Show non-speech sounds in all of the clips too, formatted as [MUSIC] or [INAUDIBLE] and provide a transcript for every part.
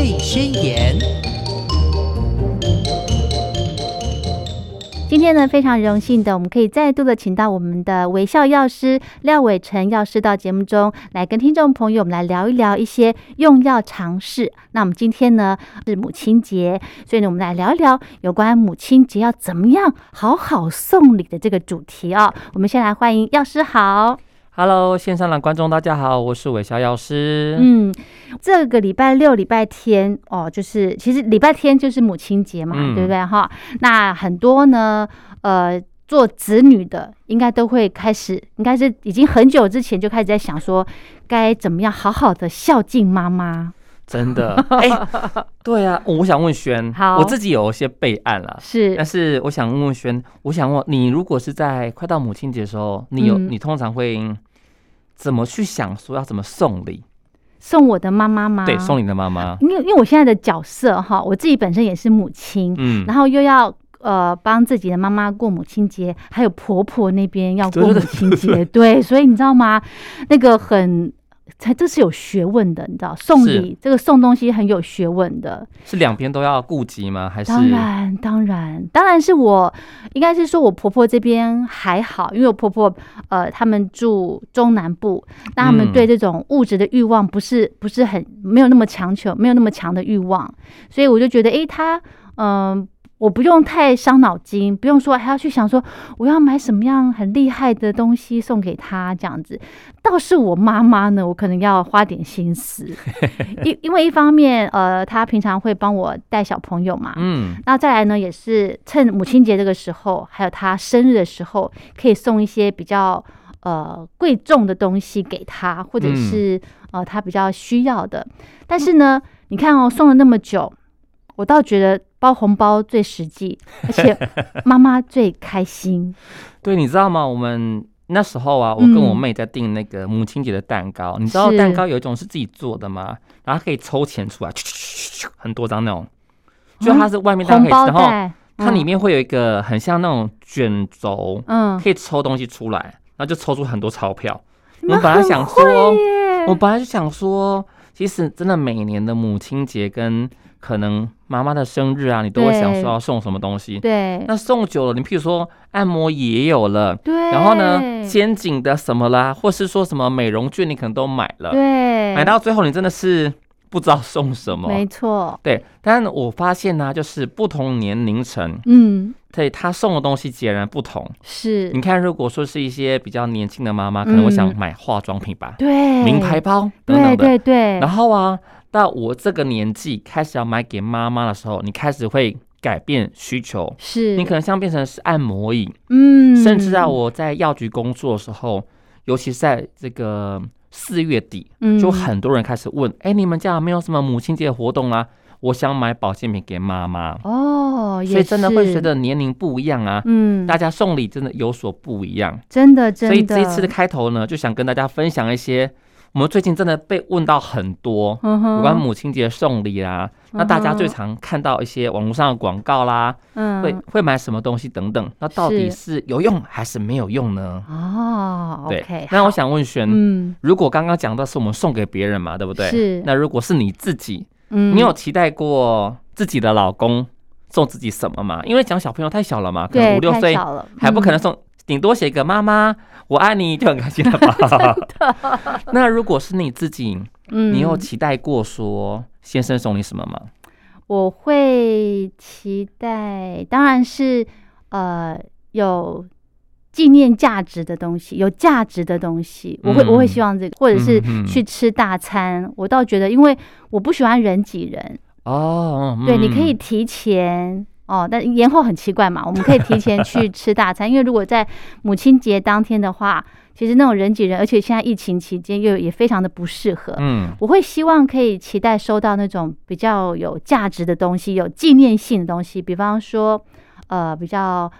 备宣言。今天呢，非常荣幸的，我们可以再度的请到我们的微笑药师廖伟成药师到节目中来跟听众朋友们来聊一聊一些用药常识。那我们今天呢是母亲节，所以呢我们来聊一聊有关母亲节要怎么样好好送礼的这个主题哦、我们先来欢迎药师好。Hello，线上的观众大家好，我是韦小药师。嗯，这个礼拜六、礼拜天哦，就是其实礼拜天就是母亲节嘛，嗯对不对哈？那很多呢，呃，做子女的应该都会开始，应该是已经很久之前就开始在想说，该怎么样好好的孝敬妈妈。真的，[LAUGHS] 哎、对啊，我想问轩，好我自己有一些备案啦，是但是我想问问轩，我想问你，如果是在快到母亲节的时候，你有、嗯你通常会怎么去想说要怎么送礼？送我的妈妈吗？对，送你的妈妈。因为因为我现在的角色哈，我自己本身也是母亲，嗯，然后又要呃帮自己的妈妈过母亲节，还有婆婆那边要过母亲节，对，所以你知道吗？那个很。才这是有学问的，你知道，送礼这个送东西很有学问的。是两边都要顾及吗？还是当然，当然，当然是我，应该是说我婆婆这边还好，因为我婆婆呃，他们住中南部，那他们嗯对这种物质的欲望不是不是很没有那么强求，没有那么强的欲望，所以我就觉得，诶，她嗯。我不用太伤脑筋，不用说还要去想说我要买什么样很厉害的东西送给他这样子。倒是我妈妈呢，我可能要花点心思，[LAUGHS] 因因为一方面，呃，她平常会帮我带小朋友嘛，嗯，那再来呢，也是趁母亲节这个时候，还有她生日的时候，可以送一些比较呃贵重的东西给她，或者嗯是、呃她比较需要的。但是呢，你看哦，送了那么久，我倒觉得包红包最实际，而且 [LAUGHS] 妈妈最开心。对，你知道吗？我们那时候啊，我跟我嗯妹在订那个母亲节的蛋糕。你知道蛋糕有一种是自己做的吗？然后可以抽钱出来，很多张那种，就它是外面大家可红以，然后，它里面会有一个很像那种卷轴，嗯，可以抽东西出来，然后就抽出很多钞票。我本来想说我本来就想说，其实真的每年的母亲节跟可能妈妈的生日啊，你都会想对说要送什么东西。对。那送久了，你譬如说按摩也有了，对，然后呢，肩颈的什么啦，或是说什么美容券，你可能都买了，对。买到最后你真的是不知道送什么。没错，对，但我发现呢、就是不同年龄层，嗯，对他送的东西截然不同。是。你看，如果说是一些比较年轻的妈妈，可能会想嗯。买化妆品吧，对。名牌包等对等的。对对，然后啊，到我这个年纪开始要买给妈妈的时候，你开始会改变需求，是。你可能像变成是按摩椅，嗯，甚至在，我在药局工作的时候，尤其是在这个四月底，嗯。就很多人开始问：哎、你们家有没有什么母亲节活动啊？我想买保健品给妈妈。哦，所以真的会随着年龄不一样啊，嗯，大家送礼真的有所不一样。真的真的，所以这一次的开头呢，就想跟大家分享一些我们最近真的被问到很多有关母亲节送礼啦。那大家最常看到一些网络上的广告啦，嗯。会会买什么东西等等，那到底是有用还是没有用呢？哦对那我想问璇，嗯。如果刚刚讲到是我们送给别人嘛，对不对？是。那如果是你自己，嗯。你有期待过自己的老公送自己什么吗？因为讲小朋友太小了嘛，可能五六岁还不可能嗯。送，顶多写个妈妈我爱你就很开心了吧？[LAUGHS] 那如果是你自己，嗯你有期待过说先生送你什么吗？我会期待，当然是呃有纪念价值的东西，有价值的东西，我会、我会嗯希望这个，或者是去吃大餐。我倒觉得，因为我不喜欢人挤人，哦，对，嗯你可以提前哦，但延后很奇怪嘛，我们可以提前去 [LAUGHS] 吃大餐，因为如果在母亲节当天的话，其实那种人挤人，而且现在疫情期间又也非常的不适合。嗯我会希望可以期待收到那种比较有价值的东西、有纪念性的东西，比方说，呃，比较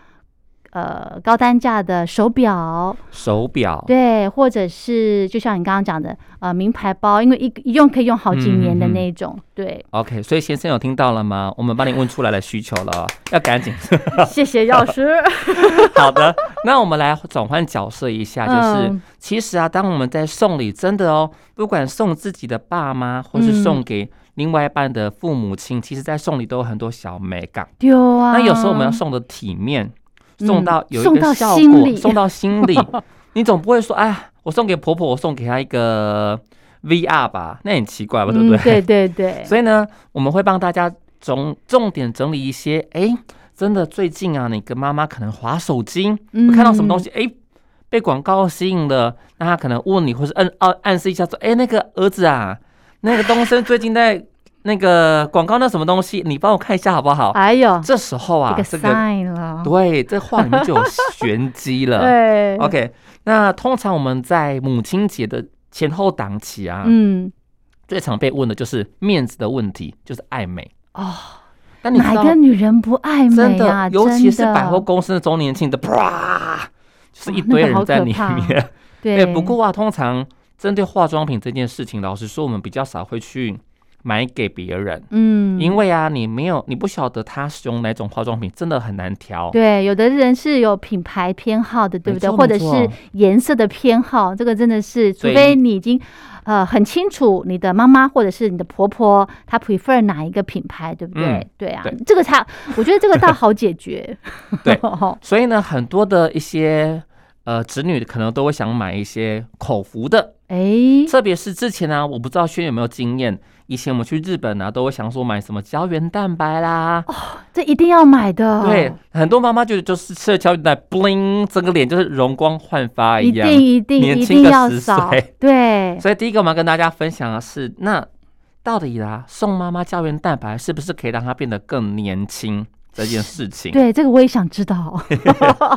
呃高单价的手表，手表，对，或者是就像你刚刚讲的呃名牌包，因为一一用可以用好几年的那种，对，OK，所以先生有听到了吗？我们帮你问出来了需求了，要赶紧。[LAUGHS] 谢谢药师，[LAUGHS] 好的，那我们来转换角色一下，就是、嗯其实啊，当我们在送礼，真的哦，不管送自己的爸妈，或是嗯。送给另外一半的父母亲，其实在送礼都有很多小美感。有啊，那有时候我们要送的体面，嗯送到有一送到个效果，心里。送到心里，[LAUGHS] 你总不会说，哎，我送给婆婆，我送给她一个 [LAUGHS] VR 吧，那很奇怪吧，对不对？嗯对？对 [LAUGHS] 对，所以呢，我们会帮大家总重点整理一些，哎，真的最近啊，你跟妈妈可能划手机，嗯看到什么东西，哎，被广告吸引了，那他可能问你，或是暗暗暗示一下说，哎，那个儿子啊，那个东升最近在那个广告那什么东西，你帮我看一下好不好？哎呦，这时候啊，这个这个对，这话里面就有玄机了。[LAUGHS] 对 OK，那通常我们在母亲节的前后档期啊，嗯，最常被问的就是面子的问题，就是爱美。哦，哪个女人不爱真美啊？的，尤其是百货公司的周年庆的，啪，就是一堆人在里面。对 [LAUGHS] 对，不过啊，通常针对化妆品这件事情，老实说，我们比较少会去买给别人，嗯，因为啊，你没有，你不晓得他使用哪种化妆品，真的很难调。对，有的人是有品牌偏好的，对不对？或者是颜色的偏好，这个真的是，除非你已经呃很清楚你的妈妈或者是你的婆婆她 prefer 哪一个品牌，对不对？嗯对啊对，这个才我觉得这个倒好解决。[LAUGHS] 对哦 [LAUGHS] 所以呢，很多的一些呃子女可能都会想买一些口服的，哎，特别是之前呢、我不知道轩有没有经验，以前我们去日本啊，都会想说买什么胶原蛋白啦，哦这一定要买的，对，，很多妈妈觉得就是吃了胶原蛋白，bling，整个脸就是容光焕发一样。一定一定年一定轻个10要扫岁，对，所以第一个我们要跟大家分享的是，那到底啦，送妈妈胶原蛋白是不是可以让她变得更年轻这件事情？对，这个我也想知道。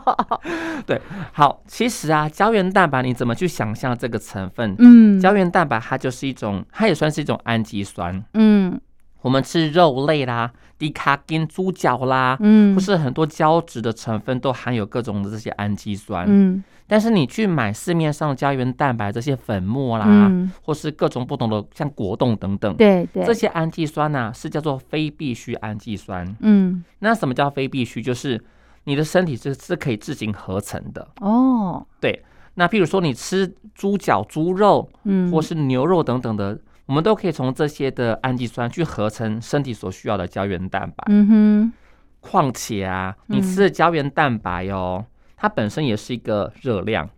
[LAUGHS] 对好，其实啊，胶原蛋白你怎么去想象这个成分？嗯胶原蛋白它就是一种，它也算是一种氨基酸。嗯我们吃肉类啦、低卡跟猪脚啦，嗯，不是很多胶质的成分都含有各种的这些氨基酸。嗯但是你去买市面上的胶原蛋白这些粉末啦，嗯，或是各种不同的像果冻等等，对对，这些氨基酸呢、是叫做非必需氨基酸。嗯那什么叫非必需？就是你的身体是是可以自行合成的。哦，对那譬如说你吃猪脚、猪肉嗯，或是牛肉等等的，我们都可以从这些的氨基酸去合成身体所需要的胶原蛋白。嗯哼，况且啊，嗯你吃的胶原蛋白哦，它本身也是一个热量。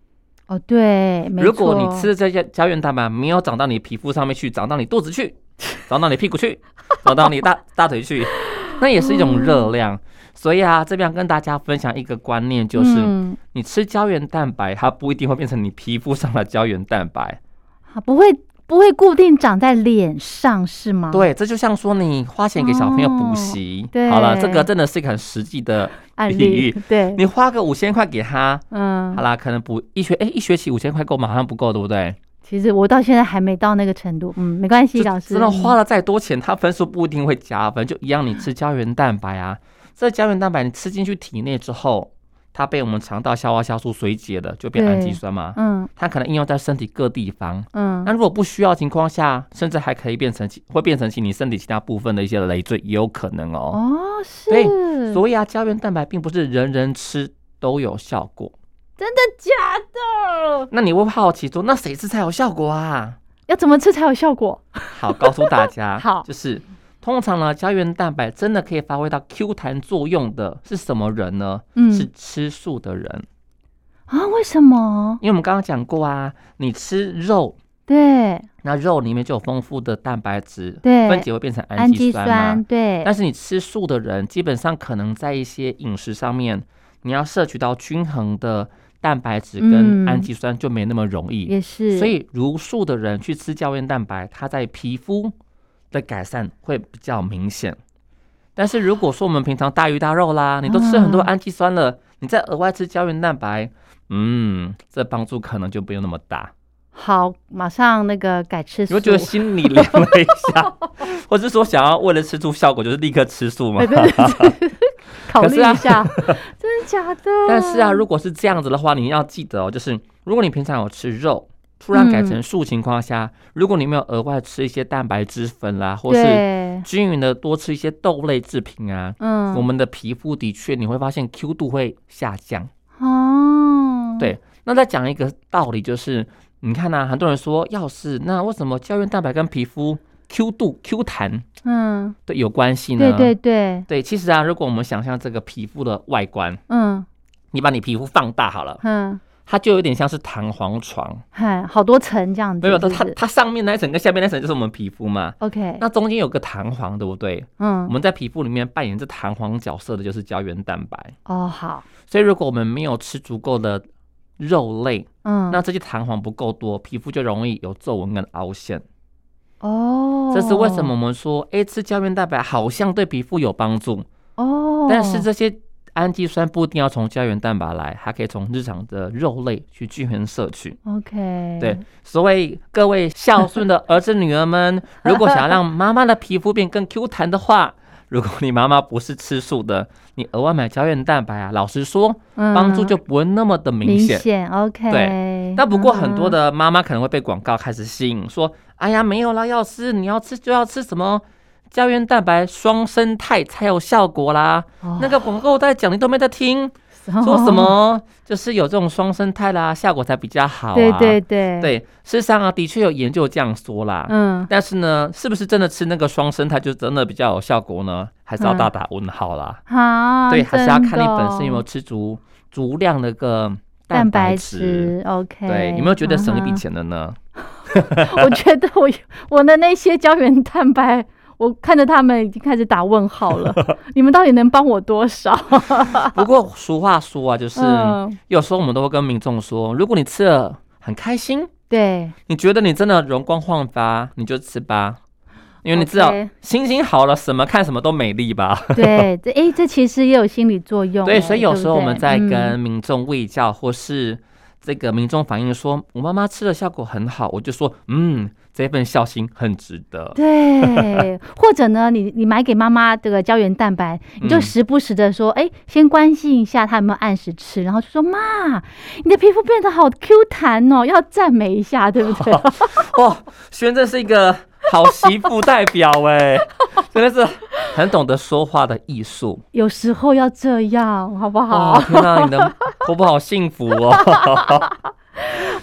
哦对，没如果你吃的这些胶原蛋白没有长到你皮肤上面去，长到你肚子去，长到你屁股去，长到你大 [LAUGHS] 大腿去，那也是一种热量。所以啊，这边要跟大家分享一个观念，就是嗯你吃胶原蛋白，它不一定会变成你皮肤上的胶原蛋白。啊不会不会固定长在脸上是吗？，对，这就像说你花钱给小朋友补习，哦对好了，这个真的是一个很实际的比案例。对，你花个五千块给他，嗯好，啦，可能补一学，哎、一学期五千块够吗？好像不够，对不对？其实我到现在还没到那个程度，嗯，没关系，老师真的花了再多钱，他分数不一定会加分，就一样，你吃胶原蛋白啊，这胶原蛋白你吃进去体内之后，它被我们肠道消化酵素水解了，就变氨基酸嘛。嗯它可能应用在身体各地方。嗯那如果不需要的情况下，甚至还可以变成其会变成其你身体其他部分的一些累赘，也有可能哦。哦是，对所以啊，胶原蛋白并不是人人吃都有效果。真的假的？那你会好奇说，那谁吃才有效果啊？要怎么吃才有效果？好，告诉大家，[LAUGHS] 好就是通常呢，胶原蛋白真的可以发挥到 Q 弹作用的是什么人呢？嗯是吃素的人，啊，为什么？因为我们刚刚讲过啊，你吃肉，对那肉里面就有丰富的蛋白质，对分解会变成氨氨基基酸嘛。酸，对，但是你吃素的人，基本上可能在一些饮食上面，你要摄取到均衡的蛋白质跟嗯氨基酸就没那么容易。也是，所以如素的人去吃胶原蛋白，它在皮肤的改善会比较明显。但是如果说我们平常大鱼大肉啦，你都吃很多啊氨基酸了，你再额外吃胶原蛋白，嗯，这帮助可能就不用那么大。好，马上那个改吃素。你会觉得心里凉了一下，[LAUGHS] 或者说想要为了吃出效果，就是立刻吃素吗 [LAUGHS] 考虑一下，真的假的？[LAUGHS] 但是啊，如果是这样子的话，你要记得哦，就是如果你平常有吃肉，突然改嗯。成素情况下，如果你没有额外吃一些蛋白质粉啦，或是，均匀的多吃一些豆类制品啊，嗯，我们的皮肤的确你会发现 Q 度会下降。哦，对那再讲一个道理，就是你看呐、很多人说，要是那为什么胶原蛋白跟皮肤 Q 度 Q 弹嗯，对有关系呢？对对对，对其实啊，如果我们想象这个皮肤的外观，嗯。你把你皮肤放大好了，嗯，它就有点像是弹簧床。嗨，好多层这样子，没有，它它它上面那一层跟下面那一层就是我们皮肤嘛，OK，那中间有个弹簧，对不对？嗯。我嗯，们在皮肤里面扮演这弹簧角色的就是胶原蛋白。哦好，所以如果我们没有吃足够的肉类，嗯，那这些弹簧不够多，皮肤就容易有皱纹跟凹陷。哦，这是为什么我们说，哎，吃胶原蛋白好像对皮肤有帮助，哦，但是这些氨基酸不一定要从胶原蛋白来，还可以从日常的肉类去均衡摄取。OK，对，所以各位孝顺的儿子女儿们，[LAUGHS] 如果想要让妈妈的皮肤变更 Q 弹的话，如果你妈妈不是吃素的，你额外买胶原蛋白啊，老实说，帮助就不会那么的明嗯明显。，OK，对但不过很多嗯的妈妈可能会被广告开始吸引，说：“哎呀，没有啦，要吃你要吃就要吃什么胶原蛋白双生态才有效果啦。哦那个广告在讲，你都没在听，[LAUGHS] 说什？么就是有这种双生态啦，效果才比较好、啊。对对对，对，事实上啊，的确有研究这样说啦。嗯，但是呢，是不是真的吃那个双生态就真的比较有效果呢？还是要嗯大打问号啦。好，对，还是要看你本身有没有吃足足量的个蛋白白质，OK，对，有没有觉得省一笔嗯钱了呢？哼？[LAUGHS] 我觉得我我的那些胶原蛋白。我看着他们已经开始打问号了，[LAUGHS] 你们到底能帮我多少？[LAUGHS] 不过俗话说啊，就是嗯，有时候我们都会跟民众说，如果你吃了很开心，对，你觉得你真的容光焕发，你就吃吧，因为你知道心情好了，什么看什么都美丽吧。对，这哎，这其实也有心理作用哎。[LAUGHS] 对，所以有时候我们在跟民众喂教，或是这个民众反映说，我妈妈吃的效果很好，我就说，嗯，这份孝心很值得。对，[LAUGHS] 或者呢，你你买给妈妈这个胶原蛋白，你就嗯时不时的说，哎、先关心一下她有没有按时吃，然后就说妈，你的皮肤变得好 Q 弹哦，要赞美一下，对不对？[LAUGHS] 哇，轩真是一个好媳妇代表哎，[LAUGHS] 真的是很懂得说话的艺术。有时候要这样，好不好？哇，天哪，你的婆婆好幸福哦！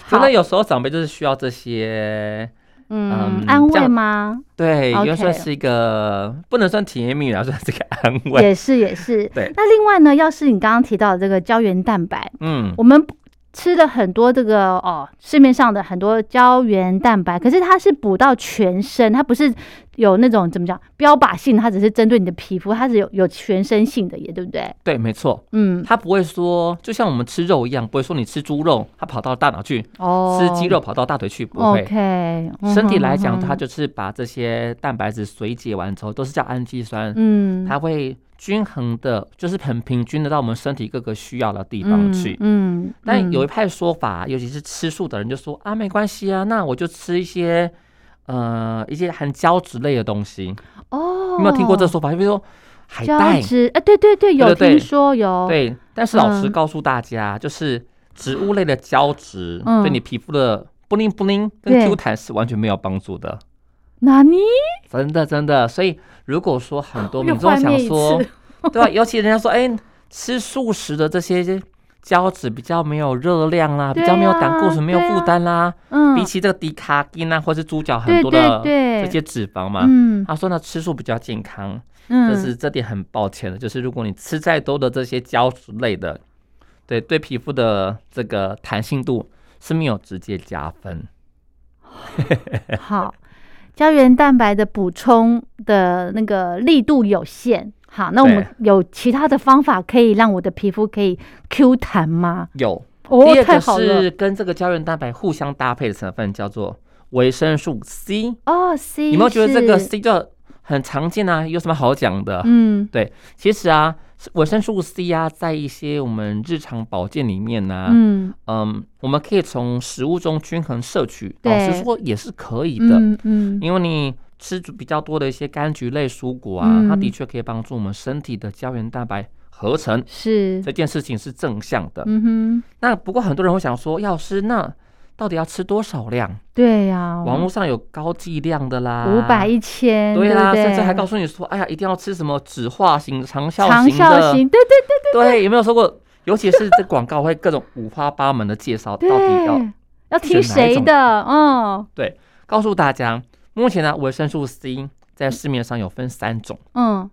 真的，有时候长辈就是需要这些，嗯嗯，安慰吗？对为算是一个不能算甜言蜜语啊，算是个安慰。也是也是。对那另外呢，要是你刚刚提到的这个胶原蛋白，嗯，我们吃了很多这个哦，市面上的很多胶原蛋白，可是它是补到全身，它不是有那种怎么讲标靶性，它只是针对你的皮肤，它是有有全身性的，也对不对？对，没错，嗯，它不会说，就像我们吃肉一样，不会说你吃猪肉，它跑到大脑去；哦，吃鸡肉跑到大腿去，不会。，OK，身体来讲，嗯它就是把这些蛋白质水解完之后，都是叫氨基酸，嗯，它会均衡的，就是很平均的到我们身体各个需要的地方去。嗯，嗯但有一嗯派说法，尤其是吃素的人就说啊，没关系啊，那我就吃一些呃一些含胶质类的东西。哦，有没有听过这说法？比如说海胶带，质？哎，对对对，有对对听说有，对。但是老实嗯告诉大家，就是植物类的胶质嗯对你皮肤的不灵不灵跟 Q 弹是完全没有帮助的，哪里？真的真的。所以如果说很多民众想说，对吧？尤其人家说，哎，吃素食的这些胶质比较没有热量啦，比较没有啊胆固醇，没有负担啦。嗯，比起这个低卡因啊，或是猪脚很多的对这些脂肪嘛，嗯他说呢吃素比较健康，嗯，但是这点很抱歉的，就是如果你吃再多的这些胶质类的，对对皮肤的这个弹性度是没有直接加分。好，胶原蛋白的补充的那个力度有限。好，那我们有其他的方法可以让我的皮肤可以 Q 弹吗？有，哦第，二个太好了是跟这个胶原蛋白互相搭配的成分叫做维生素 C。哦，C，有没有觉得这个 C 就很常见啊？有什么好讲的？嗯对其实啊，维生素 C 啊，在一些我们日常保健里面呢、嗯嗯，我们可以从食物中均衡摄取，对老实说也是可以的，嗯嗯因为你吃比较多的一些柑橘类蔬果啊，它嗯的确可以帮助我们身体的胶原蛋白合成，是，这件事情是正向的。嗯哼，那不过很多人会想说，药师那到底要吃多少量？对呀，网络上有高剂量的啦，五百一千，对啦，不对甚至还告诉你说，哎呀，一定要吃什么酯化型、长效长型的，效型，对对对，有没有说过？尤其是这广告会各种五花八门的介绍，到底要，要听谁的？嗯告诉大家，目前呢，维生素 C 在市面上有分三种。嗯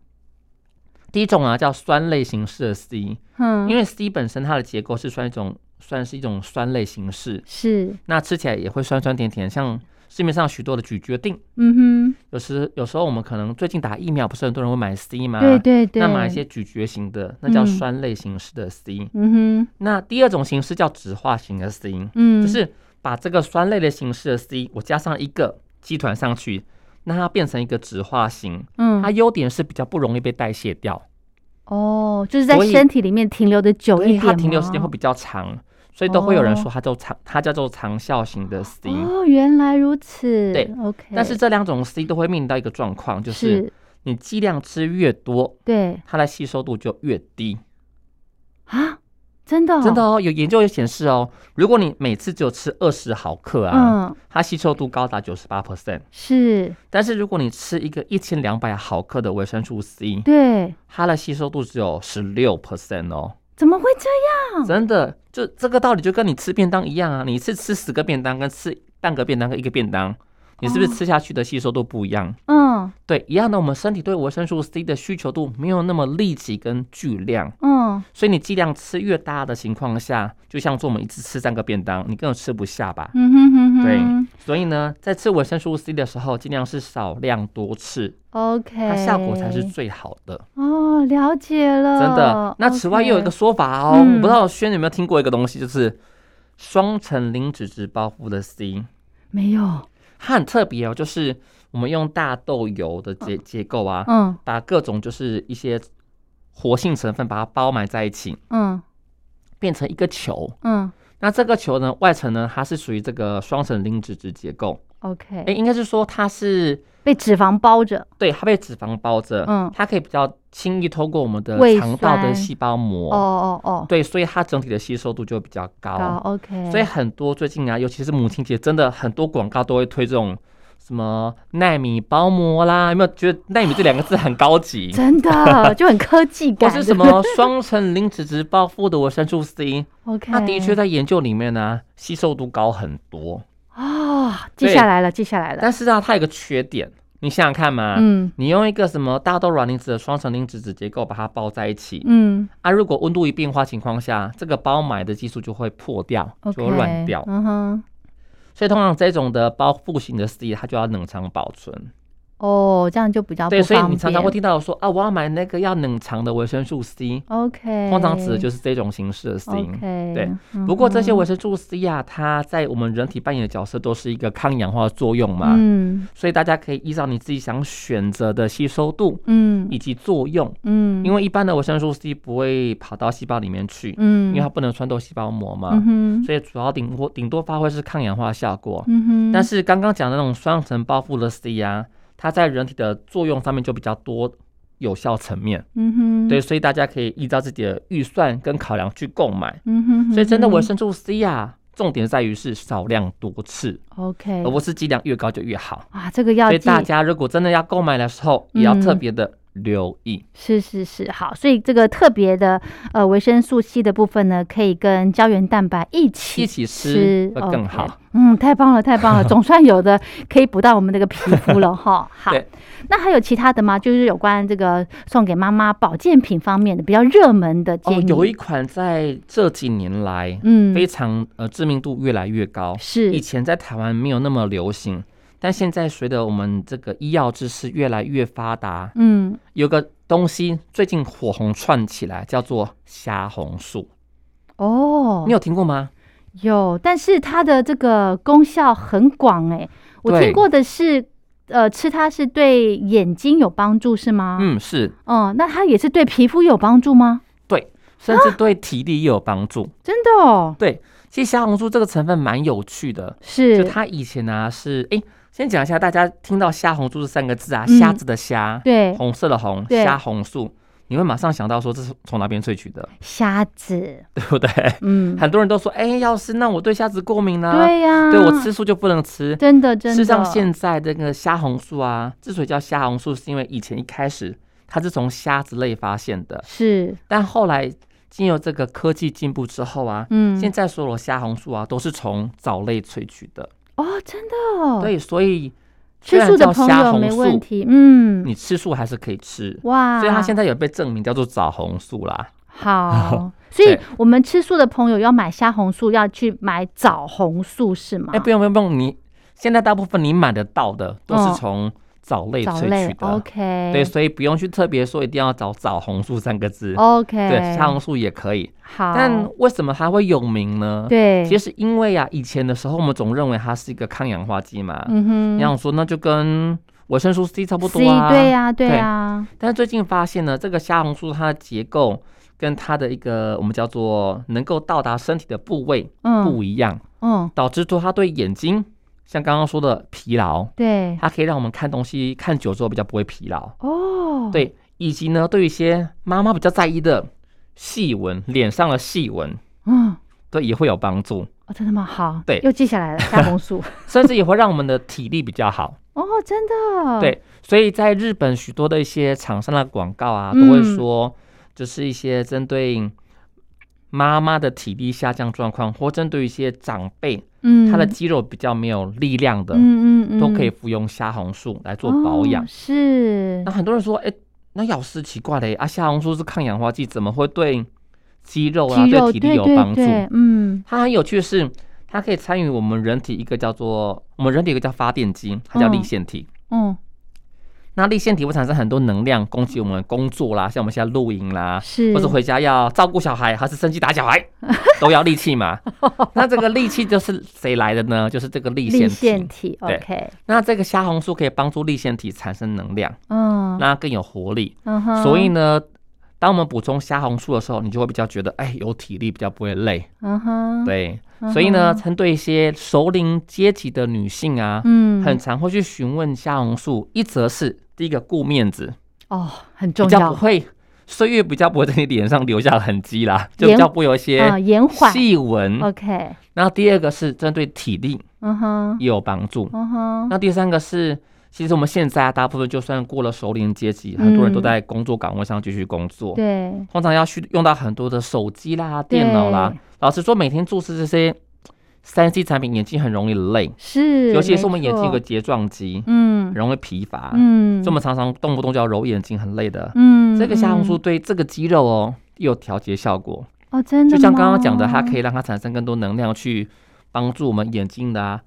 第一种啊叫酸类形式的 C，嗯，因为 C 本身它的结构是算一种算是一种酸类形式，是，那吃起来也会酸酸甜甜，像市面上许多的咀嚼定，嗯哼。有时有时候我们可能最近打疫苗，不是很多人会买 C 吗？哼，对对对，那买一些咀嚼型的，那叫嗯酸类形式的 C。嗯。哼，那第二种形式叫酯化型的 C，嗯，就是把这个酸类的形式的 C，我加上一个基团上去，那它变成一个酯化型。嗯。它，优点是比较不容易被代谢掉，哦，就是在身体里面停留的久一点它停留时间吗会比较长，所以都会有人哦说它叫长，它叫做长效型的 C。哦，原来如此，对，OK，但是这两种 C 都会面临到一个状况，就是是，你剂量吃越多，对它的吸收度就越低。啊，真的，真的，哦，有研究也显示哦，如果你每次只有吃二十毫克啊，嗯，它吸收度高达九十八 percent。是，但是如果你吃一个一千两百毫克的维生素 C，对，它的吸收度只有十六 percent 哦。怎么会这样？真的，就这个道理就跟你吃便当一样啊，你是吃十个便当跟吃半个便当跟一个便当，你是不是哦。吃下去的吸收度不一样？嗯。对，一样的，我们身体对维生素 C 的需求度没有那么立即跟巨量，嗯，所以你剂量吃越大的情况下，就像说我们一次吃三个便当，你根本吃不下吧？嗯哼哼哼，对所以呢，在吃维生素 C 的时候，尽量是少量多次，，OK，它效果才是最好的。哦，了解了，真的。那此外又有一个说法哦，嗯。我不知道轩有没有听过一个东西，就是双层磷脂质包覆的 C，没有，它很特别哦，就是我们用大豆油的结结构啊，嗯把各种就是一些活性成分把它包埋在一起，嗯变成一个球。嗯那这个球呢，外层呢，它是属于这个双层磷脂质结构。，OK，哎，应该是说它是被脂肪包着，对，它被脂肪包着，嗯它可以比较轻易透过我们的胃肠道的酸细胞膜，哦哦哦，对，所以它整体的吸收度就会比较高。高，OK，所以很多最近啊，尤其是母亲节，真的很多广告都会推这种什么纳米包膜啦，有没有觉得纳米这两个字很高级？[GASPS] 真的就很科技 [LAUGHS] 或感，是什么双层磷脂质包覆的维生素 C，？OK，它的确在研究里面呢、吸收度高很多。哦，记下来了，记下来了，但是啊，它有个缺点，你想想看嘛，嗯。你用一个什么大豆软磷脂的双层磷脂质结构把它包在一起，嗯。啊，如果温度一变化情况下，这个包埋的技术就会破掉就会乱掉。嗯哼，所以通常这种的包覆型的 C，它就要冷藏保存。哦，这样就比较不对，所以你常常会便听到说啊，我要买那个要冷藏的维生素 C，OK，通常指的就是这种形式的 C。OK，对嗯不过这些哼。维生素 C 啊，它在我们人体扮演的角色都是一个抗氧化作用嘛，嗯。所以大家可以依照你自己想选择的吸收度嗯。以及作用，嗯，因为一般的维生素 C 不会跑到细胞里面去，嗯，因为它不能穿透细胞膜嘛，嗯所以主要顶多顶多发挥是抗氧化效果。嗯哼，但是刚刚讲的那种双层包覆的 C 啊，它在人体的作用上面就比较多有效层面。嗯哼，对，，所以大家可以依照自己的预算跟考量去购买。嗯哼，所以真的维生素 C 啊，重点在于是少量多次，OK，而不是剂量越高就越好。啊，这个要，所以大家如果真的要购买的时候，也要特嗯别的留意。是是是，好，所以这个特别的呃维生素 C 的部分呢，可以跟胶原蛋白一起一起吃会更好。嗯，太棒了，太棒了，[LAUGHS] 总算有的可以补到我们这个皮肤了哈。[LAUGHS] 好，那还有其他的吗？就是有关这个送给妈妈保健品方面的比较热门的建哦。，有一款在这几年来嗯非常呃知名度越来越高，是以前在台湾没有那么流行，但现在随着我们这个医药知识越来越发达，嗯有个东西最近火红窜起来，叫做虾红素，哦你有听过吗？有，但是它的这个功效很广哎，我听过的是。呃，吃它是对眼睛有帮助是吗？嗯，是，哦，那它也是对皮肤有帮助吗？对甚至对体力也有帮助。真的哦，对，其实虾红素这个成分蛮有趣的，是就它以前呢、是，哎、先讲一下，大家听到虾红素这三个字啊，嗯。虾子的虾，对。红色的红，对。虾红素，你会马上想到说这是从哪边萃取的，虾子，[LAUGHS] 对不对？嗯，很多人都说，哎、要是那我对虾子过敏呢、对呀、对我吃素就不能吃。真的真的，事实上，现在这个虾红素啊，之所以叫虾红素，是因为以前一开始它是从虾子类发现的，是。但后来经由这个科技进步之后啊，嗯，现在所有的虾红素啊都是从藻类萃取的。哦，真的哦，对，所以吃素的朋友没问素，题，嗯，你吃素还是可以吃。哇，所以它现在有被证明叫做枣红素啦。好，[LAUGHS] 所以我们吃素的朋友要买虾红素，要去买枣红素是吗？哎、不用不用不用，你现在大部分你买得到的都嗯是从藻类萃取的。，OK，对，所以不用去特别说一定要找枣红素三个字。，OK，对，虾红素也可以。好，但为什么它会有名呢？对，其实因为啊，以前的时候我们总认为它是一个抗氧化剂嘛，嗯哼，你想说那就跟维生素 C 差不多 C，啊。对呀，对对呀，但是最近发现呢，这个虾红素它的结构跟它的一个我们叫做能够到达身体的部位嗯不一样，嗯，导致说它对眼睛，像刚刚说的疲劳，对，它可以让我们看东西看久之后比较不会疲劳。哦，，对，以及呢，对于一些妈妈比较在意的细纹，脸上的细纹，嗯，对，也会有帮助，哦，真的吗？好，对又记下来了，虾红素，[LAUGHS] 甚至也会让我们的体力比较好。哦，真的，，对，所以在日本许多的一些厂商的广告啊，嗯都会说，就是一些针对妈妈的体力下降状况，或针对一些长辈嗯，他的肌肉比较没有力量的，嗯嗯嗯，都可以服用虾红素来做保养哦。是那，很多人说，哎、那药师奇怪嘞，啊，虾红素是抗氧化剂，怎么会对肌肉啊、对体力有对帮助？对，嗯，它很有趣的是，它可以参与我们人体一个叫做我们人体一个叫发电机，它叫嗯立腺体。嗯，那立腺体会产生很多能量，供给我们工作啦，[LAUGHS] 像我们现在露营啦，是，或者回家要照顾小孩，还是生气打小孩，都要力气嘛。[LAUGHS] 那这个力气就是谁来的呢？就是这个立立腺腺体。体对，OK，那这个虾红素可以帮助立腺体产生能量，嗯，那更有活力。嗯哼，所以呢，当我们补充虾红素的时候，你就会比较觉得，哎，有体力，比较不会累。嗯哼，对，嗯所以呢，针对一些熟龄阶级的女性啊，嗯，很常会去询问虾红素。一则是第一个顾面子，哦，很重要，比较不会岁月比较不会在你脸上留下痕迹啦，就比较不会有一些啊，延缓细纹。，OK，然后第二个是针对体力嗯哼，也有帮助。嗯哼，那第三个是，其实我们现在啊大部分就算过了熟龄阶级，很多人都嗯。在工作岗位上继续工作，对，通常要去用到很多的手机啦、电脑啦。老实说，每天注视这些三 C 产品，眼睛很容易累，是，尤其是我们眼睛有错。个睫状肌，嗯。容易疲乏，嗯，所以我们常常动不动就要揉眼睛，很累的。嗯，这个虾红素嗯。对这个肌肉哦有调节效果，哦，真的就像刚刚讲的，它，可以让它产生更多能量去帮助我们眼睛的啊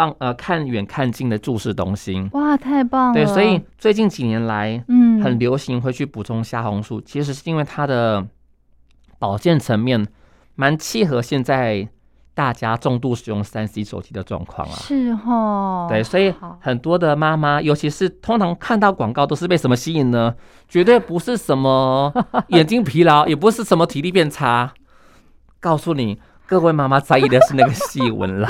放呃看远看近的注视东西。哇，太棒了，对，所以最近几年来嗯，很流行会去补充虾红素，其实是因为它的保健层面蛮契合现在大家重度使用三 C 手机的状况啊。是哦，对，所以很多的妈妈，尤其是通常看到广告都是被什么吸引呢？绝对不是什么 [LAUGHS] 眼睛疲劳，也不是什么体力变差。告诉你，各位妈妈在意的是那个细纹啦。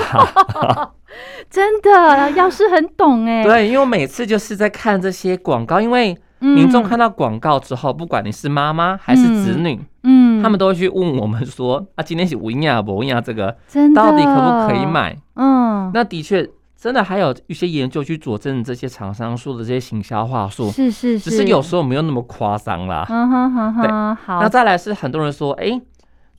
[LAUGHS] [LAUGHS] 真的，药师很懂哎，对，因为我每次就是在看这些广告，因为嗯，民众看到广告之后，不管你是妈妈还是子女，嗯，他们都会去问我们说：“啊，今天是无营养不营养这个真的。到底可不可以？买？嗯，那的确，真的还有一些研究去佐证这些厂商说的这些行销话术，是是是，只是有时候没有那么夸张啦。嗯哼哼。对哼，好那，再来是很多人说，哎、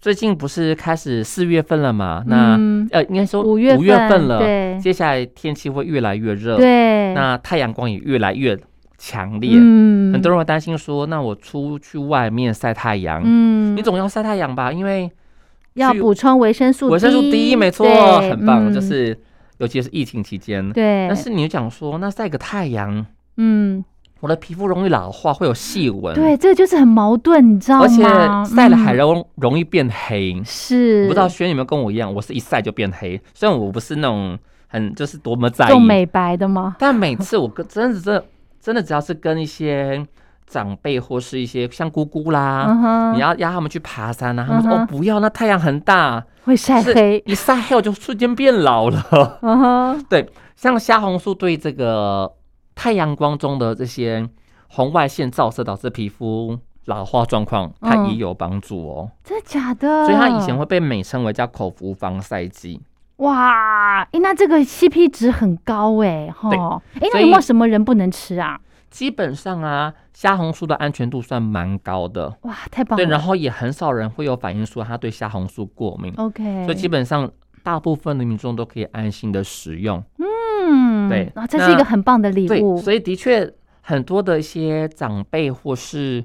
最近不是开始四月份了嘛？那、嗯呃，应该说五月五月份了，对接下来天气会越来越热，对，那太阳光也越来越强烈。嗯，很多人会担心说，那我出去外面晒太阳，嗯你总要晒太阳吧？因为去要补充维生素维生素 D 没错，很棒，嗯就是尤其是疫情期间。对，但是你就讲说，那晒个太阳，嗯，我的皮肤容易老化，会有细纹，对，这个就是很矛盾，你知道吗？而且晒了还嗯容容易变黑。是，我不知道轩有没有跟我一样，我是一晒就变黑。虽然我不是那种很就是多么在意，美白的吗？但每次我跟真的真的真的只要是跟一些长辈或是一些像姑姑啦，你要压他们去爬山啊，他们说、哦不要，那太阳很大，会晒黑，一晒黑我就瞬间变老了。[LAUGHS] 对，像虾红素对这个太阳光中的这些红外线照射导致皮肤老化状况，它嗯也有帮助哦。真的假的？所以它以前会被美称为叫口服防晒剂。哇，诶，那这个 CP 值很高哎，哈，诶，那有没有什么人不能吃啊？基本上啊，虾红素的安全度算蛮高的。哇，太棒了对，了！然后也很少人会有反应说他对虾红素过敏，OK，所以基本上大部分的民众都可以安心的使用。嗯，对啊，这是一个很棒的礼，物。所以的确很多的一些长辈或是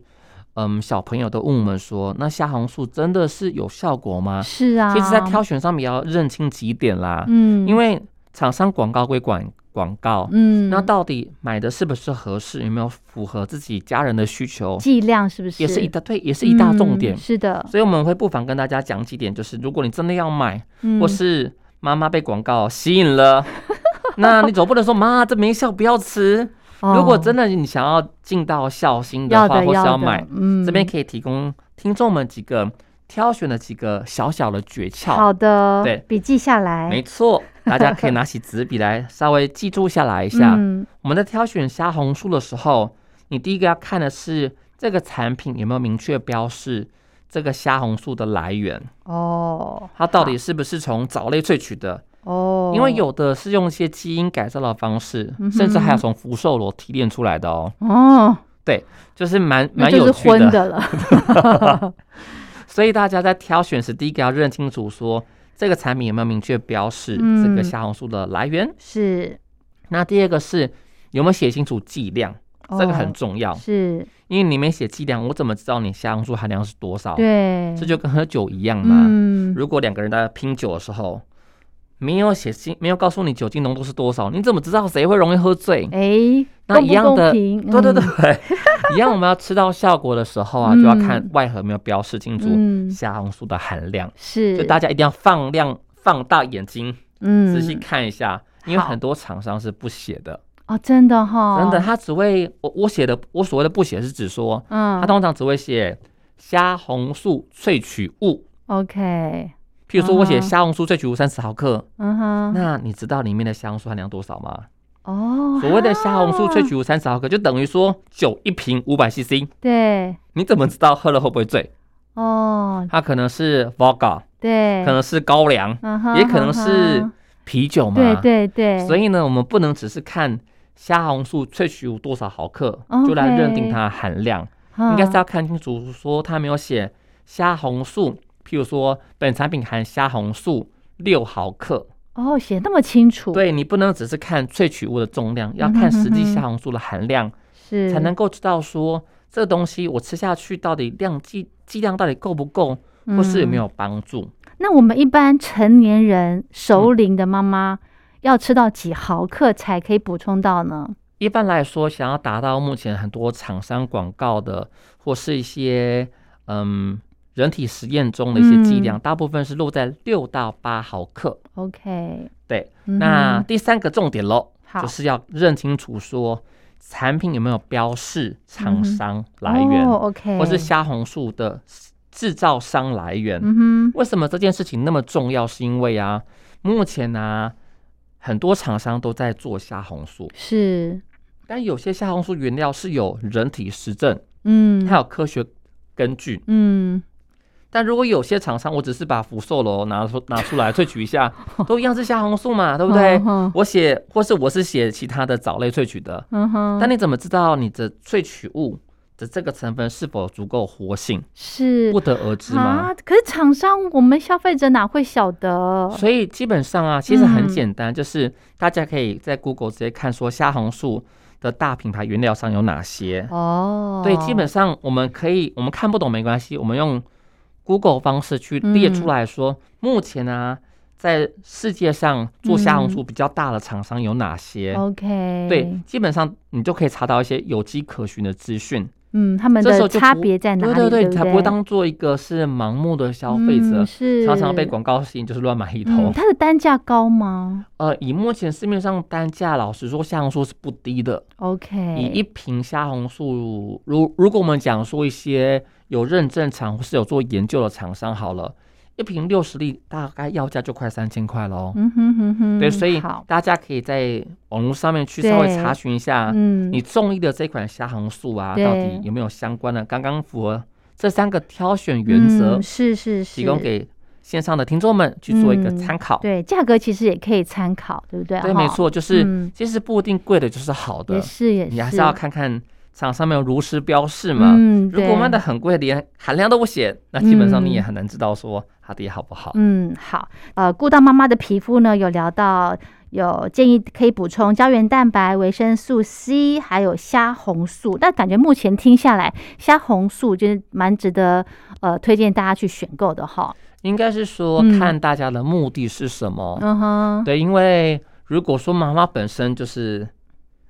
嗯小朋友都问我们说，那虾红素真的是有效果吗？是啊，其实，在挑选上面也要认清几点啦，嗯，因为厂商广告归广广告。嗯，那到底买的是不是合适，有没有符合自己家人的需求，剂量是不是？也是一大对，也是一大重点。嗯是的，所以我们会不妨跟大家讲几点，就是如果你真的要买，嗯。或是妈妈被广告吸引了，[LAUGHS] 那你总不能说妈这没效不要吃。如果真的的你想要尽到孝心的话，或是的要的要买，嗯，这边可以提供听众们几个挑选了几个小小的诀窍。好的，对。笔记下来，没错，大家可以拿起纸笔来稍微记住下来一下。嗯。我们在挑选虾红素的时候，你第一个要看的是这个产品有没有明确标示这个虾红素的来源，哦，它到底是不是从藻类萃取的？哦，因为有的是用一些基因改造的方式，嗯甚至还有从福寿螺提炼出来的哦，哦，对就是蛮蛮有趣荤的了，[LAUGHS] 所以大家在挑选时，第一个要认清楚说这个产品有没有明确标示嗯这个虾红素的来源。是那第二个是有没有写清楚剂量，这个很哦重要，是，因为你没写剂量，我怎么知道你虾红素含量是多少？对，这就跟喝酒一样嘛。嗯，如果两个人在拼酒的时候，没有写清，没有告诉你酒精浓度是多少，你怎么知道谁会容易喝醉？哎，那一样的，对对嗯。对，[LAUGHS] 一样我们要吃到效果的时候啊，嗯。就要看外盒有没有标示清楚嗯，虾红素的含量，是。所以大家一定要放量、放大眼睛，嗯。仔细看一下，因为很多厂商是不写的，哦，真的哈，真的，他只会我我写的，我所谓的不写是指说，嗯，他通常只会写虾红素萃取物。OK，譬如说，我写虾红素萃取物三十毫克，嗯哼，那你知道里面的虾红素含量多少吗？哦，所谓的虾红素萃啊取物三十毫克，就等于说酒一瓶五百 CC，对，你怎么知道喝了会不会醉？哦，它可能是 vodka，对，可能是高粱，也可能嗯是啤酒嘛。对对对，所以呢，我们不能只是看虾红素萃取物多少毫克就来认定它的含量，应该是嗯要看清楚说它没有写虾红素，譬如说本产品含虾红素六毫克，哦写那么清楚，，对你不能只是看萃取物的重量，要看实际虾红素的含量，是。才能够知道说这个东西我吃下去到底量剂剂量到底够不够，或是有没嗯。有帮助。那我们一般成年人熟龄的妈妈要吃到几毫克才可以补充到呢？一般来说，想要达到目前很多厂商广告的，或是一些嗯人体实验中的一些剂量，嗯大部分是落在六到八毫克。OK，对，嗯那第三个重点喽，就是要认清楚说产品有没有标示厂商来源，哦、OK，或是虾红素的制造商来源。嗯为什么这件事情那么重要？是因为啊，目前呢、很多厂商都在做虾红素，，是，但有些虾红素原料是有人体实证，嗯，它有科学根据。嗯，但如果有些厂商，我只是把福寿螺拿出拿出来萃取一下，[LAUGHS] 都一样是虾红素嘛，对不对我写，或是我是写其他的藻类萃取的，但你怎么知道你的萃取物的这个成分是否足够活性？是不得而知吗？啊，可是厂商我们消费者哪会晓得？所以基本上啊，其实很嗯简单，就是大家可以在 Google 直接看说虾红素的大品牌原料商有哪些。哦，对，基本上我们可以，我们看不懂没关系，我们用 Google 方式去列出来说，目前啊，在世界上做虾红素比较大的厂商有哪些？OK，对，，基本上你就可以查到一些有迹可循的资讯。嗯，他们的差别在哪里？对对对，才不会当做一个是盲目的消费者，嗯是常常被广告吸引，就是乱买一通。嗯，它的单价高吗呃，以目前市面上单价，老实说，虾红素是不低的。？OK，以一瓶虾红素，如如果我们讲说一些有认证厂或是有做研究的厂商好了，一瓶六十粒，大概要价就快三千块喽。嗯哼哼哼，对，所以，大家可以在网络上面去稍微查询一下，嗯，你中意的这款虾红素啊，到底有没有相关的，刚刚符合这三个挑选原则嗯，是是是，提供给线上的听众们去做一个嗯参考。对价格其实也可以参考，对不对？对，没，错，就是、嗯其实不一定贵的就是好的也，是也是，你还是要看看厂上面有如实标示嘛。嗯，如果卖的很贵，连含量都不写，那基本上你也嗯很难知道说它的好不好。嗯，好，呃，顾到妈妈的皮肤呢，有聊到有建议可以补充胶原蛋白、维生素 C，还有虾红素。但感觉目前听下来，虾红素就是蛮值得呃推荐大家去选购的哈。应该是说嗯看大家的目的是什么。嗯哼，对，因为如果说妈妈本身就是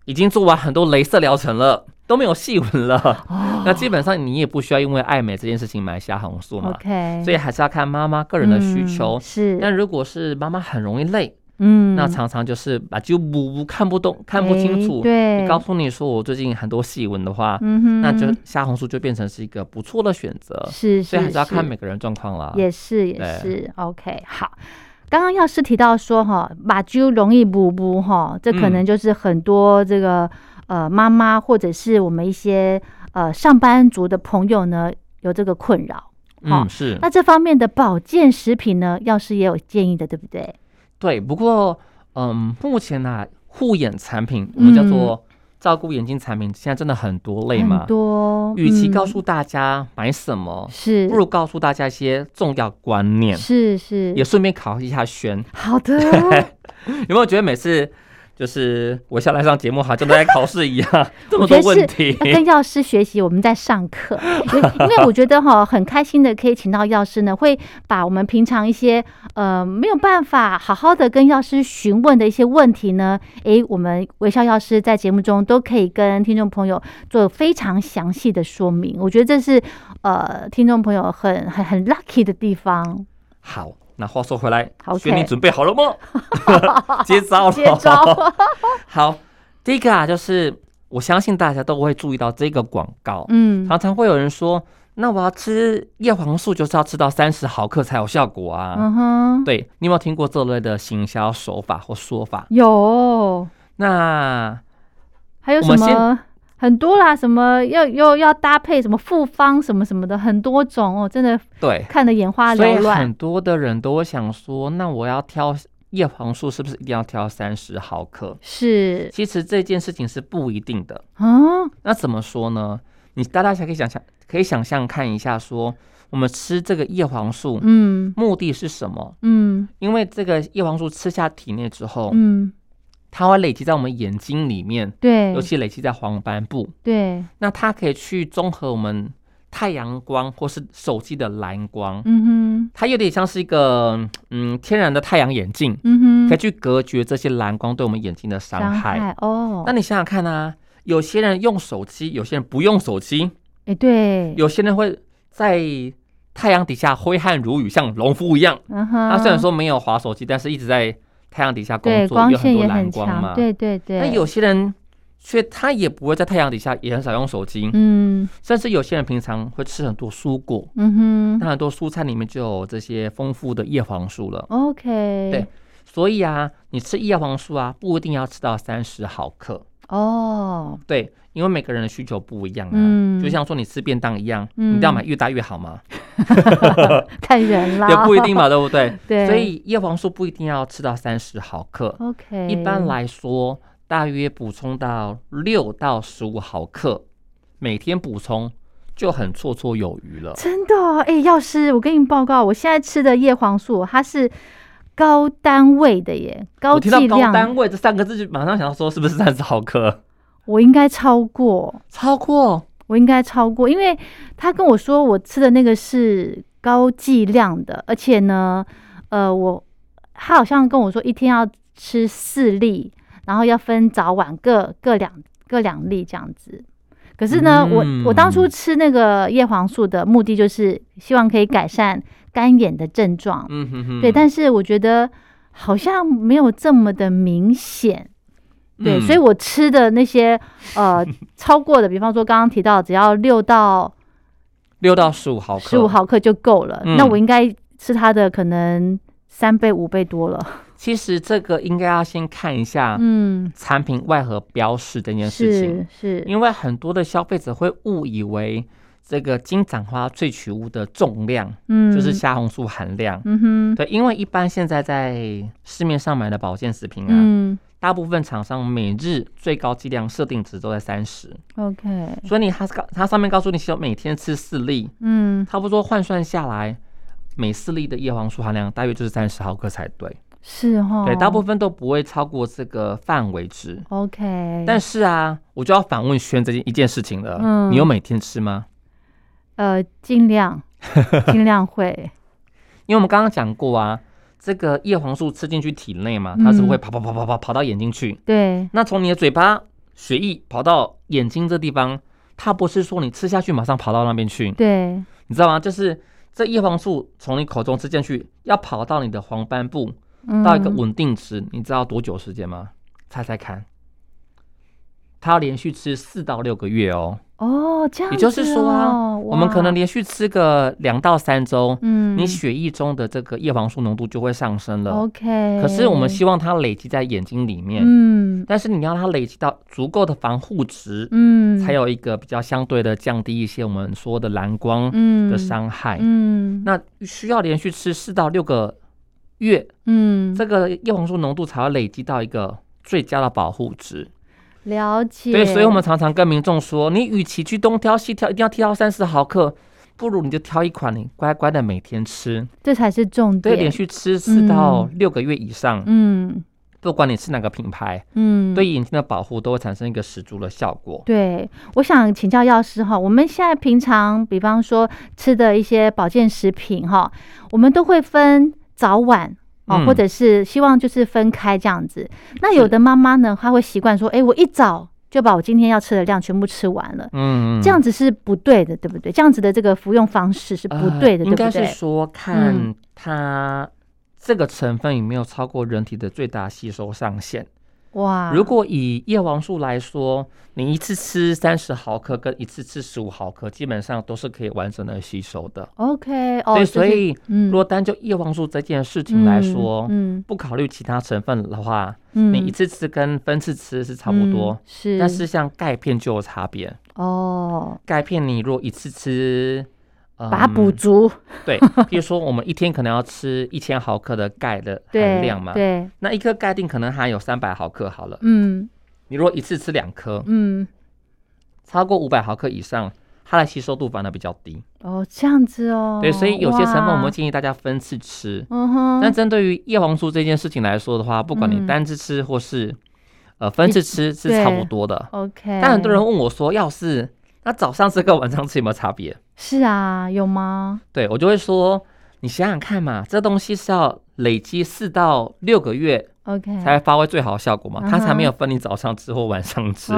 已经做完很多镭射疗程了，都没有细纹了，哦 [LAUGHS] 那基本上你也不需要因为爱美这件事情买虾红素嘛。，OK，所以还是要看妈妈个人的需求嗯。是，但如果是妈妈很容易累，嗯，那常常就是把就补看不懂、看不清楚。哎对，你告诉你说我最近很多细纹的话，嗯哼，那就虾红素就变成是一个不错的选择。是，所以还是要看每个人状况啦。也是也是，OK，好。刚刚药师提到说哈，把揪容易补补哈，这可能嗯就是很多这个、呃妈妈或者是我们一些呃上班族的朋友呢有这个困扰。好嗯，是那这方面的保健食品呢，药师也有建议的，对不对？对。不过，嗯，目前呢、护眼产品我们叫做照顾眼睛产品，现在真的很多类嘛。多，与其嗯告诉大家买什么，是不如告诉大家一些重要观念，是是也顺便考一下轩。好的，[LAUGHS] 有没有觉得每次就是我下来上节目，好像都在考试一样，[LAUGHS] 这么多问题？跟药师学习，我们在上课，[LAUGHS] 因为因为我觉得哈很开心的可以请到药师呢，会把我们平常一些呃没有办法好好的跟药师询问的一些问题呢，诶，我们微笑药师在节目中都可以跟听众朋友做非常详细的说明，我觉得这是呃听众朋友很很很 lucky 的地方。好，那话说回来轩，你准备好了吗？[LAUGHS] 接招了，接招，[LAUGHS] 好，第一个啊，就是我相信大家都会注意到这个广告，嗯，常常会有人说，那我要吃叶黄素，就是要吃到三十毫克才有效果啊。嗯哼，对你有没有听过这类的行销手法或说法？有。那还有什么很多啦，什么要又要搭配什么复方什么什么的，很多种哦，真的对，看得眼花缭乱很。多的人都会想说，那我要挑叶黄素，是不是一定要挑三十毫克？是其实这件事情是不一定的。啊，那怎么说呢？你大家可以想象，可以想象看一下说我们吃这个叶黄素，嗯目的是什么？嗯因为这个叶黄素吃下体内之后，嗯，它会累积在我们眼睛里面，对。尤其累积在黄斑部。对，那它可以去综合我们太阳光或是手机的蓝光，嗯哼。它有点像是一个嗯天然的太阳眼镜，嗯哼，可以去隔绝这些蓝光对我们眼睛的伤伤害。害哦，那你想想看啊，有些人用手机，有些人不用手机，哎对，有些人会在太阳底下挥汗如雨，像农夫一样。嗯哼，他虽然说没有划手机，但是一直在太阳底下工对作，有很多蓝光嘛。对对对，那有些人却他也不会在太阳底下，也很少用手机，嗯。甚至有些人平常会吃很多蔬果，嗯哼。那很多蔬菜里面就有这些丰富的叶黄素了。，OK，对所以啊，你吃叶黄素啊，不一定要吃到三十毫克，哦，对，因为每个人的需求不一样啊。嗯就像说你吃便当一样，嗯你一定要买越大越好吗？[LAUGHS] [LAUGHS] 看人啦，也不一定嘛，对不对？对，所以叶黄素不一定要吃到三十毫克，OK，一般来说，大约补充到六到十五毫克，每天补充就很绰绰有余了。真的哦，哎、药师，我跟你报告，我现在吃的叶黄素，它是高单位的耶，高我听到高单位这三个字，就马上想到说是不是三十毫克？我应该超过，超过？我应该超过，因为他跟我说我吃的那个是高剂量的，而且呢，呃，我他好像跟我说一天要吃四粒，然后要分早晚各各两各两粒这样子。可是呢，我我当初嗯吃那个叶黄素的目的就是希望可以改善干眼的症状，嗯哼哼，对，但是我觉得好像没有这么的明显。对，嗯所以我吃的那些呃 [LAUGHS] 超过的，比方说刚刚提到，只要六到六到十五毫克，十五毫克就够了。嗯那我应该吃它的可能三倍五倍多了。其实这个应该要先看一下嗯，产品外盒标示这件事情，是是，因为很多的消费者会误以为这个金盏花萃取物的重量嗯，就是虾红素含量。嗯哼，对，因为一般现在在市面上买的保健食品啊，嗯大部分厂商每日最高剂量设定值都在三十，，OK，所以你它告它上面告诉你说每天吃四粒，嗯，差不多换算下来，每四粒的叶黄素含量大约就是三十毫克才对。是哈，对，大部分都不会超过这个范围值。OK，但是啊，我就要反问轩这件一件事情了，嗯。你有每天吃吗？呃，尽量尽量会，[LAUGHS] 因为我们刚刚讲过啊，这个叶黄素吃进去体内嘛，它是嗯会跑跑跑跑跑跑到眼睛去，对，那从你的嘴巴血液跑到眼睛这地方，它不是说你吃下去马上跑到那边去，对，你知道吗？就是这叶黄素从你口中吃进去，要跑到你的黄斑部嗯。到一个稳定值，你知道多久时间吗？猜猜看，它要连续吃四到六个月哦。哦，这样、哦，也就是说啊，我们可能哇连续吃个两到三周，嗯，你血液中的这个叶黄素浓度就会上升了。OK，可是我们希望它累积在眼睛里面，嗯但是你要它累积到足够的防护值，嗯，才有一个比较相对的降低一些我们说的蓝光嗯的伤害。嗯那需要连续吃四到六个月，嗯，这个叶黄素浓度才会累积到一个最佳的保护值。了解，对，所以我们常常跟民众说，你与其去东挑西挑，一定要挑到三十毫克，不如你就挑一款你乖乖的每天吃，这才是重点。对，点，连续吃四到六个月以上，嗯。不管你吃哪个品牌，嗯，对眼睛的保护都会产生一个十足的效果。对，我想请教药师哈，我们现在平常比方说吃的一些保健食品哈，我们都会分早晚。哦，嗯或者是希望就是分开这样子。那有的妈妈呢，她会习惯说，哎，我一早就把我今天要吃的量全部吃完了，嗯，这样子是不对的，对不对？这样子的这个服用方式是不对的，对不对？是说看它这个成分有没有超过人体的最大吸收上限。哇，如果以叶黄素来说，你一次吃三十毫克跟一次吃十五毫克，基本上都是可以完整的吸收的。OK 哦，对，所以嗯。如果单就叶黄素这件事情来说，嗯不考虑其他成分的话，嗯，你一次吃跟分次吃是差不多嗯。是，但是像钙片就有差别，哦，钙片你如果一次吃，呃把它补足，对，比如说我们一天可能要吃一千毫克的钙的含量嘛，对，那一颗钙定可能含有三百毫克好了，嗯。你如果一次吃两颗，嗯，超过五百毫克以上，它的吸收度反而比较低。哦，这样子哦，对，所以有些成分我们建议大家分次吃。嗯哼，但针对于叶黄素这件事情来说的话，不管你嗯。单次吃或是呃分次吃是差不多的。OK，但很多人问我说，要是那早上吃跟晚上吃有没有差别？是啊，有吗？对我就会说，你想想看嘛，这东西是要累积四到六个月 OK，才会发挥最好的效果嘛，嗯它才没有分你早上吃或晚上吃。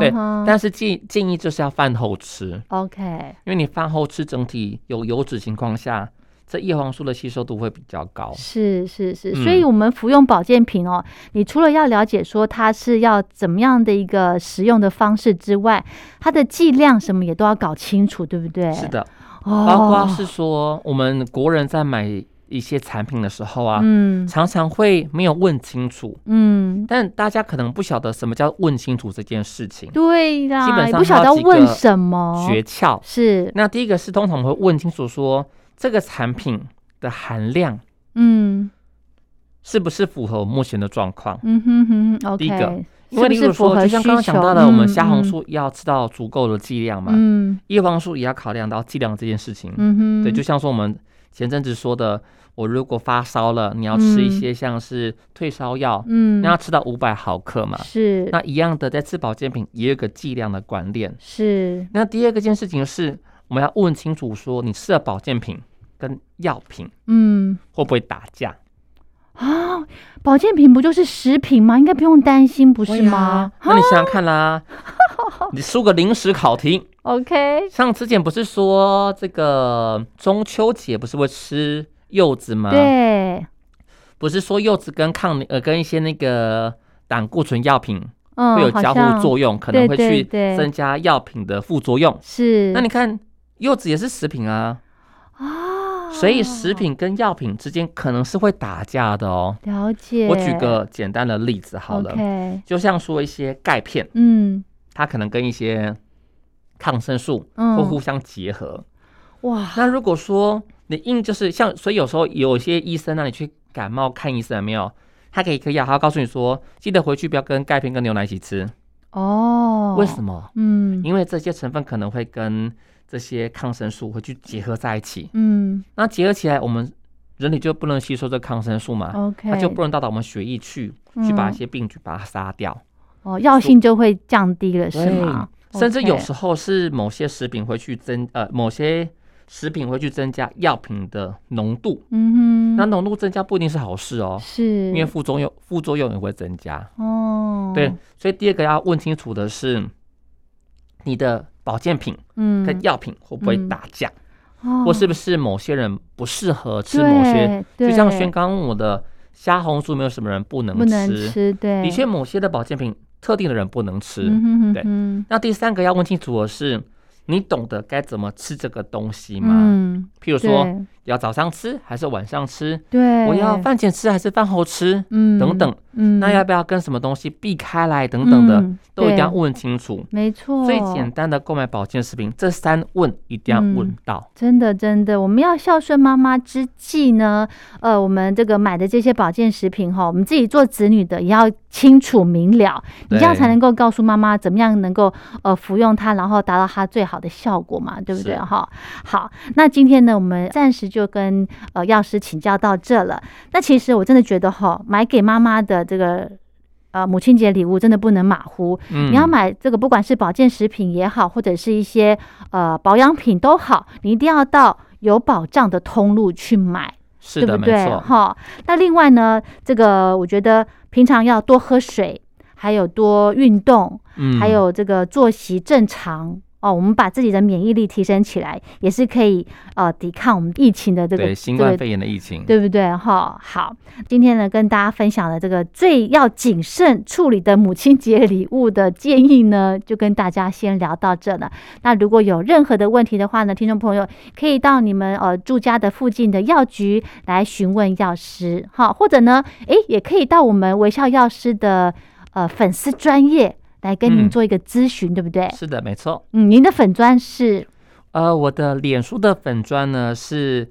对但是建建议就是要饭后吃，OK，因为你饭后吃整体有油脂情况下，这叶黄素的吸收度会比较高。是是是，嗯。所以我们服用保健品哦，你除了要了解说它是要怎么样的一个食用的方式之外，它的剂量什么也都要搞清楚，对不对？是，的，哦，包括是说我们国人在买一些产品的时候啊，嗯。常常会没有问清楚，嗯，但大家可能不晓得什么叫问清楚这件事情。对啦，基本上也不晓得问什么，诀窍，是，那第一个是通常会问清楚说这个产品的含量嗯。是不是符合我目前的状况。嗯哼哼哼第一个因为例如说，就像刚刚讲到的，我们虾红，素要吃到足够的剂量嘛，嗯。叶黄素也要考量到剂量这件事情。嗯哼，对，就像说我们前阵子说的，我如果发烧了，你要吃一嗯。些像是退烧药，嗯，那要吃到五百毫克嘛。是。那一样的，在吃保健品也有一个剂量的观念。是，那第二个件事情是，我们要问清楚说，你吃的保健品跟药品嗯会不会打架？啊，保健品不就是食品吗？应该不用担心，不是吗？那你想想看啦，[LAUGHS] 你出个临时考题，OK，像之前不是说这个中秋节不是会吃柚子吗？，对，不是说柚子跟抗呃跟一些那个胆固醇药品嗯，会有交互作用，可能会去增加药品的副作用。是，那你看柚子也是食品啊，啊，所以食品跟药品之间可能是会打架的哦。了解。我举个简单的例子好了就像说一些钙片，嗯它可能跟一些抗生素嗯，会互相结合。哇，那如果说你硬就是像，所以有时候有些医生让你去感冒看医生有没有？他给一颗药，他要告诉你说，记得回去不要跟钙片跟牛奶一起吃。哦，为什？么？嗯因为这些成分可能会跟这些抗生素会去结合在一起。嗯那结合起来，我们人体就不能吸收这抗生素嘛，，OK，它就不能到达我们血液去，去把嗯一些病菌把它杀掉。哦，药性就会降低了，是对吗？甚至有时候是某些食品会去增呃某些食品会去增加药品的浓度，嗯哼，那浓度增加不一定是好事哦，是因为副作用副作用也会增加。哦，对，，所以第二个要问清楚的是，你的保健品嗯，跟药品会不会嗯打架，哦或是不是某些人不适合吃某些？就像轩刚问我的虾红素，没有什么人不能不能吃。吃，对，的确，某些的保健品特定的人不能吃。对那第三个要问清楚的是，你懂得该怎么吃这个东西吗？嗯，譬如说，要早上吃还是晚上吃？对，我要饭前吃还是饭后吃？嗯等等，嗯，那要不要跟什么东西避开来？等等的，嗯都一定要问清楚。没错，最简单的购买保健食品，这三问一定要问嗯到。真的，真的，我们要孝顺妈妈之际呢，呃，我们这个买的这些保健食品哈，我们自己做子女的也要清楚明了，你这样才能够告诉妈妈怎么样能够呃服用它，然后达到它最好的效果嘛，对不对哈？好，那今天呢，我们暂时就跟呃药师请教到这了。那其实我真的觉得哈，买给妈妈的这个。呃，母亲节礼物真的不能马虎，嗯你要买这个，不管是保健食品也好，或者是一些呃保养品都好，你一定要到有保障的通路去买，是的，对不对？没错。哈，那另外呢，这个我觉得平常要多喝水，还有多运动，嗯还有这个作息正常。哦，我们把自己的免疫力提升起来，也是可以呃抵抗我们疫情的这个对新冠肺炎的疫情，对不对？哈，好，今天呢跟大家分享的这个最要谨慎处理的母亲节礼物的建议呢，就跟大家先聊到这了。那如果有任何的问题的话呢，听众朋友可以到你们呃住家的附近的药局来询问药师，哈，或者呢，诶，也可以到我们微笑药师的呃粉丝专业来跟您嗯。做一个咨询，对不对？是的，没错。嗯，您的粉砖是？呃，我的脸书的粉砖呢是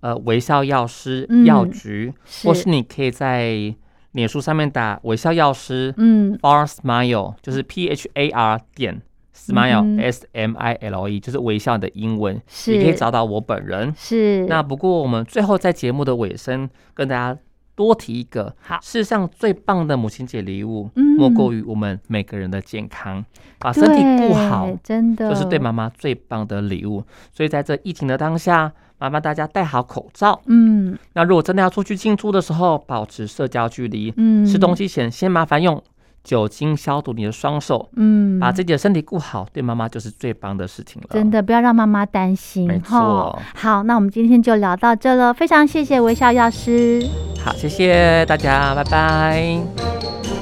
呃微笑药师嗯药局，是。或是你可以在脸书上面打微笑药师嗯。Bar smile，就是 P H A R 点 Smile、嗯、S M I L E 就是微笑的英文，是。你可以找到我本人。是。那不过我们最后在节目的尾声跟大家多提一个，好世上最棒的母亲节礼物，嗯莫过于我们每个人的健康，把身体顾好，真的就是对妈妈最棒的礼物。所以在这疫情的当下，麻烦大家戴好口罩。嗯那如果真的要出去进出的时候，保持社交距离。嗯，吃东西前，先麻烦用酒精消毒你的双手，嗯，把自己的身体顾好，对妈妈就是最棒的事情了。真的不要让妈妈担心没哈错。好，那我们今天就聊到这了，非常谢谢微笑药师。好，谢谢大家，拜拜。